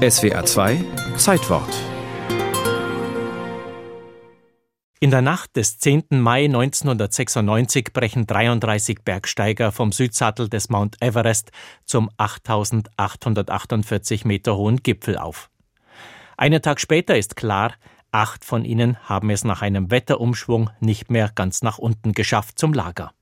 SWA 2 Zeitwort In der Nacht des 10. Mai 1996 brechen 33 Bergsteiger vom Südsattel des Mount Everest zum 8848 Meter hohen Gipfel auf. Einen Tag später ist klar, acht von ihnen haben es nach einem Wetterumschwung nicht mehr ganz nach unten geschafft zum Lager.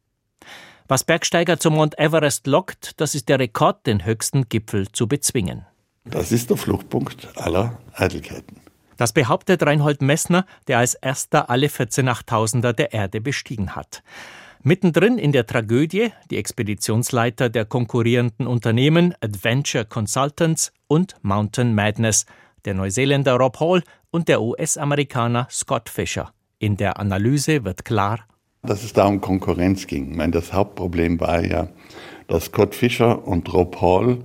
Was Bergsteiger zum Mount Everest lockt, das ist der Rekord, den höchsten Gipfel zu bezwingen. Das ist der Fluchtpunkt aller Eitelkeiten. Das behauptet Reinhold Messner, der als erster alle 14 Achttausender der Erde bestiegen hat. Mittendrin in der Tragödie die Expeditionsleiter der konkurrierenden Unternehmen Adventure Consultants und Mountain Madness, der Neuseeländer Rob Hall und der US-Amerikaner Scott Fisher. In der Analyse wird klar, dass es da um Konkurrenz ging. Ich meine, das Hauptproblem war ja, dass Scott Fisher und Rob Hall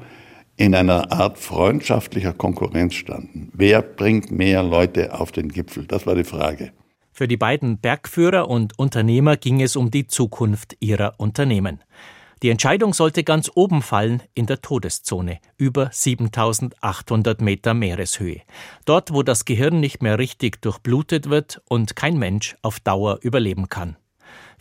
in einer Art freundschaftlicher Konkurrenz standen. Wer bringt mehr Leute auf den Gipfel? Das war die Frage. Für die beiden Bergführer und Unternehmer ging es um die Zukunft ihrer Unternehmen. Die Entscheidung sollte ganz oben fallen in der Todeszone, über 7800 Meter Meereshöhe. Dort, wo das Gehirn nicht mehr richtig durchblutet wird und kein Mensch auf Dauer überleben kann.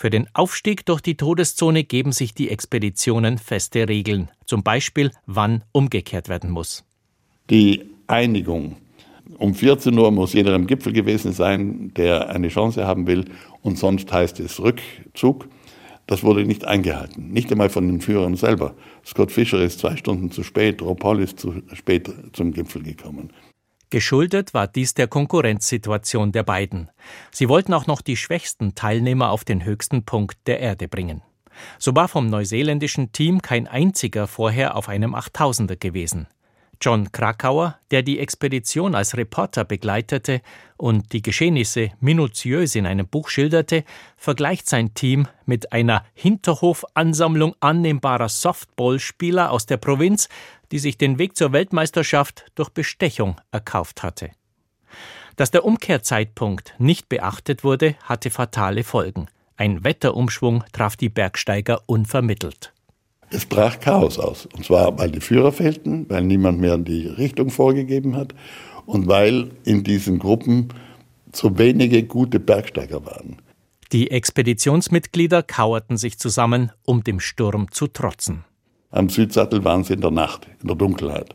Für den Aufstieg durch die Todeszone geben sich die Expeditionen feste Regeln, zum Beispiel wann umgekehrt werden muss. Die Einigung. Um 14 Uhr muss jeder am Gipfel gewesen sein, der eine Chance haben will, und sonst heißt es Rückzug. Das wurde nicht eingehalten, nicht einmal von den Führern selber. Scott Fischer ist zwei Stunden zu spät, Rob Paul ist zu spät zum Gipfel gekommen. Geschuldet war dies der Konkurrenzsituation der beiden. Sie wollten auch noch die schwächsten Teilnehmer auf den höchsten Punkt der Erde bringen. So war vom neuseeländischen Team kein einziger vorher auf einem Achttausender gewesen. John Krakauer, der die Expedition als Reporter begleitete und die Geschehnisse minutiös in einem Buch schilderte, vergleicht sein Team mit einer Hinterhofansammlung annehmbarer Softballspieler aus der Provinz, die sich den Weg zur Weltmeisterschaft durch Bestechung erkauft hatte. Dass der Umkehrzeitpunkt nicht beachtet wurde, hatte fatale Folgen. Ein Wetterumschwung traf die Bergsteiger unvermittelt. Es brach Chaos aus. Und zwar, weil die Führer fehlten, weil niemand mehr die Richtung vorgegeben hat und weil in diesen Gruppen zu wenige gute Bergsteiger waren. Die Expeditionsmitglieder kauerten sich zusammen, um dem Sturm zu trotzen. Am Südsattel waren sie in der Nacht, in der Dunkelheit.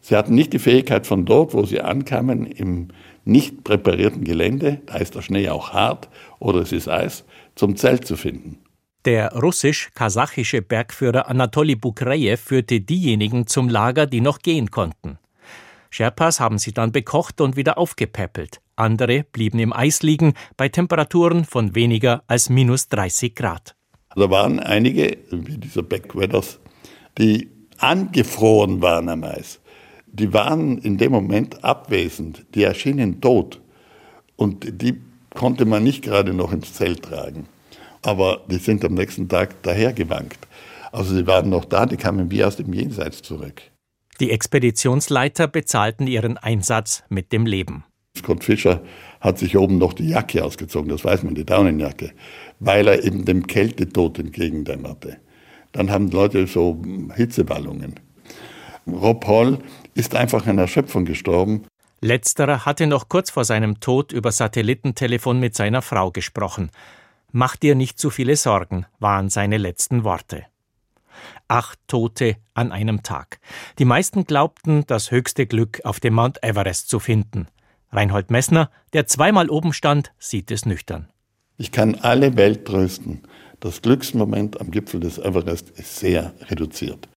Sie hatten nicht die Fähigkeit von dort, wo sie ankamen, im nicht präparierten Gelände, da ist der Schnee auch hart oder es ist Eis, zum Zelt zu finden. Der russisch-kasachische Bergführer Anatoli Bukrejew führte diejenigen zum Lager, die noch gehen konnten. Sherpas haben sie dann bekocht und wieder aufgepäppelt. Andere blieben im Eis liegen bei Temperaturen von weniger als minus 30 Grad. Da waren einige, wie dieser Backweathers, die angefroren waren am Eis. Die waren in dem Moment abwesend, die erschienen tot. Und die konnte man nicht gerade noch ins Zelt tragen aber die sind am nächsten Tag dahergewankt. Also sie waren noch da, die kamen wie aus dem Jenseits zurück. Die Expeditionsleiter bezahlten ihren Einsatz mit dem Leben. Scott Fischer hat sich oben noch die Jacke ausgezogen, das weiß man, die Daunenjacke, weil er eben dem Kältetod entgegendämmerte. Dann haben Leute so Hitzeballungen. Rob Hall ist einfach an Erschöpfung gestorben. Letzterer hatte noch kurz vor seinem Tod über Satellitentelefon mit seiner Frau gesprochen. Mach dir nicht zu viele Sorgen, waren seine letzten Worte. Acht Tote an einem Tag. Die meisten glaubten, das höchste Glück auf dem Mount Everest zu finden. Reinhold Messner, der zweimal oben stand, sieht es nüchtern. Ich kann alle Welt trösten. Das Glücksmoment am Gipfel des Everest ist sehr reduziert.